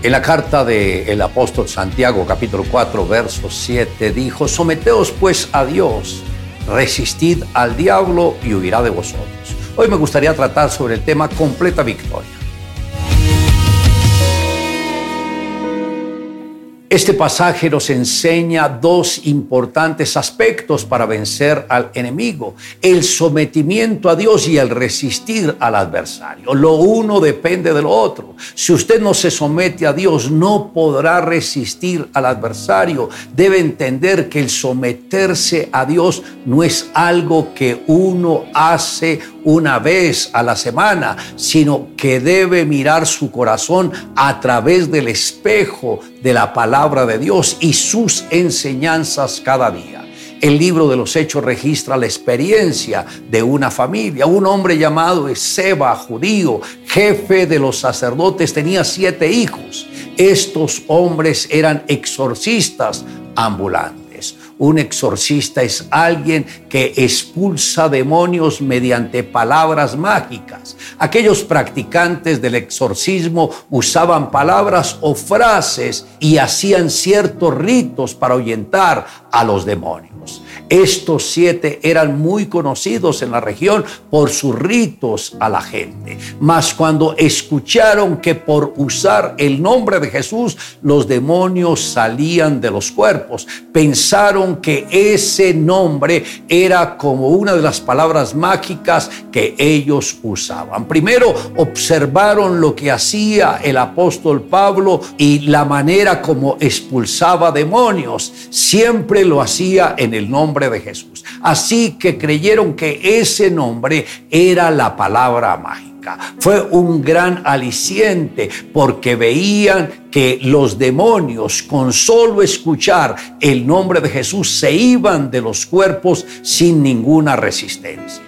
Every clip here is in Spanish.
En la carta del apóstol Santiago capítulo 4 verso 7 dijo, someteos pues a Dios, resistid al diablo y huirá de vosotros. Hoy me gustaría tratar sobre el tema completa victoria. Este pasaje nos enseña dos importantes aspectos para vencer al enemigo, el sometimiento a Dios y el resistir al adversario. Lo uno depende de lo otro. Si usted no se somete a Dios, no podrá resistir al adversario. Debe entender que el someterse a Dios no es algo que uno hace una vez a la semana, sino que debe mirar su corazón a través del espejo de la palabra de Dios y sus enseñanzas cada día. El libro de los Hechos registra la experiencia de una familia. Un hombre llamado Seba, judío, jefe de los sacerdotes, tenía siete hijos. Estos hombres eran exorcistas ambulantes. Un exorcista es alguien que expulsa demonios mediante palabras mágicas. Aquellos practicantes del exorcismo usaban palabras o frases y hacían ciertos ritos para ahuyentar a los demonios. Estos siete eran muy conocidos en la región por sus ritos a la gente. Mas cuando escucharon que por usar el nombre de Jesús los demonios salían de los cuerpos, pensaron que ese nombre era como una de las palabras mágicas que ellos usaban. Primero observaron lo que hacía el apóstol Pablo y la manera como expulsaba demonios. Siempre lo hacía en el nombre de Jesús. Así que creyeron que ese nombre era la palabra mágica. Fue un gran aliciente porque veían que los demonios con solo escuchar el nombre de Jesús se iban de los cuerpos sin ninguna resistencia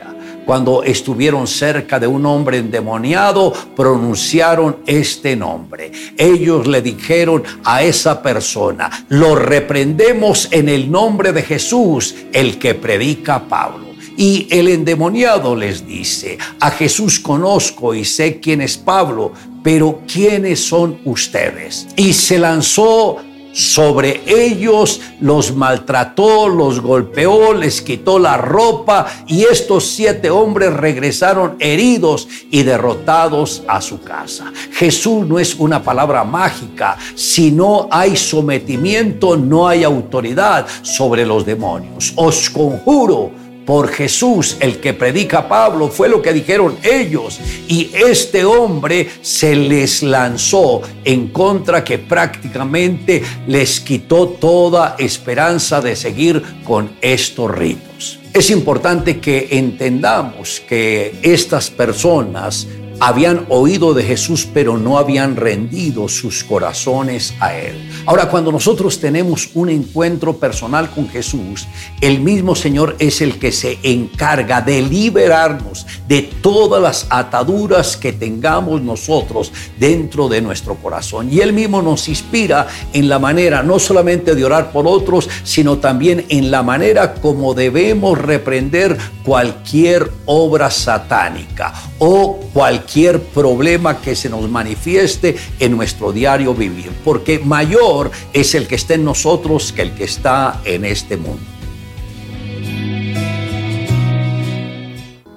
cuando estuvieron cerca de un hombre endemoniado, pronunciaron este nombre. Ellos le dijeron a esa persona, lo reprendemos en el nombre de Jesús, el que predica Pablo. Y el endemoniado les dice, a Jesús conozco y sé quién es Pablo, pero ¿quiénes son ustedes? Y se lanzó sobre ellos, los maltrató, los golpeó, les quitó la ropa y estos siete hombres regresaron heridos y derrotados a su casa. Jesús no es una palabra mágica, si no hay sometimiento no hay autoridad sobre los demonios. Os conjuro por Jesús, el que predica Pablo, fue lo que dijeron ellos. Y este hombre se les lanzó en contra que prácticamente les quitó toda esperanza de seguir con estos ritos. Es importante que entendamos que estas personas habían oído de Jesús, pero no habían rendido sus corazones a Él. Ahora, cuando nosotros tenemos un encuentro personal con Jesús, el mismo Señor es el que se encarga de liberarnos de todas las ataduras que tengamos nosotros dentro de nuestro corazón. Y Él mismo nos inspira en la manera no solamente de orar por otros, sino también en la manera como debemos reprender cualquier obra satánica o cualquier cualquier problema que se nos manifieste en nuestro diario vivir, porque mayor es el que está en nosotros que el que está en este mundo.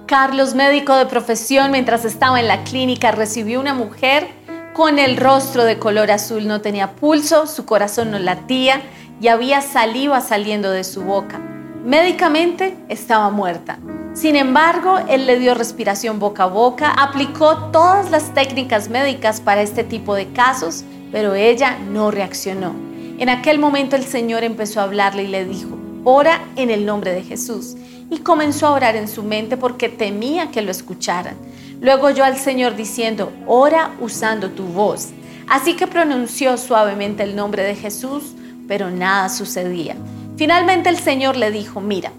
Carlos, médico de profesión, mientras estaba en la clínica, recibió una mujer con el rostro de color azul. No tenía pulso, su corazón no latía y había saliva saliendo de su boca. Médicamente estaba muerta. Sin embargo, él le dio respiración boca a boca, aplicó todas las técnicas médicas para este tipo de casos, pero ella no reaccionó. En aquel momento el Señor empezó a hablarle y le dijo, ora en el nombre de Jesús. Y comenzó a orar en su mente porque temía que lo escucharan. Luego oyó al Señor diciendo, ora usando tu voz. Así que pronunció suavemente el nombre de Jesús, pero nada sucedía. Finalmente el Señor le dijo, mira,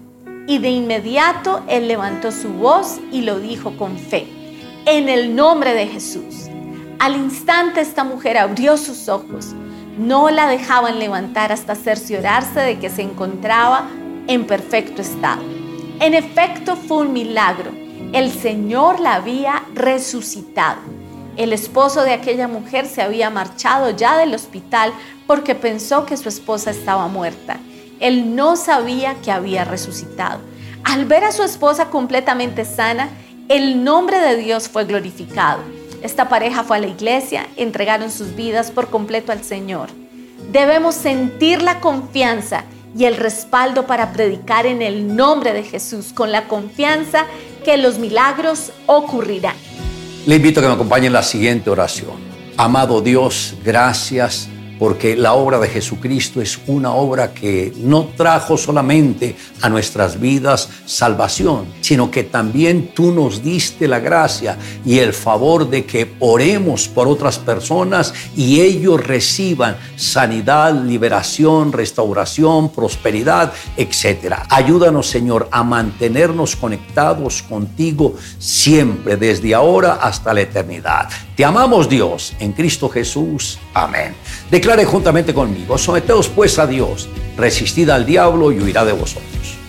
y de inmediato él levantó su voz y lo dijo con fe, en el nombre de Jesús. Al instante esta mujer abrió sus ojos. No la dejaban levantar hasta cerciorarse de que se encontraba en perfecto estado. En efecto fue un milagro. El Señor la había resucitado. El esposo de aquella mujer se había marchado ya del hospital porque pensó que su esposa estaba muerta. Él no sabía que había resucitado. Al ver a su esposa completamente sana, el nombre de Dios fue glorificado. Esta pareja fue a la iglesia, entregaron sus vidas por completo al Señor. Debemos sentir la confianza y el respaldo para predicar en el nombre de Jesús, con la confianza que los milagros ocurrirán. Le invito a que me acompañe en la siguiente oración. Amado Dios, gracias porque la obra de Jesucristo es una obra que no trajo solamente a nuestras vidas salvación, sino que también tú nos diste la gracia y el favor de que oremos por otras personas y ellos reciban sanidad, liberación, restauración, prosperidad, etc. Ayúdanos, Señor, a mantenernos conectados contigo siempre, desde ahora hasta la eternidad. Te amamos, Dios, en Cristo Jesús. Amén. Declare juntamente conmigo, someteos pues a Dios, resistid al diablo y huirá de vosotros.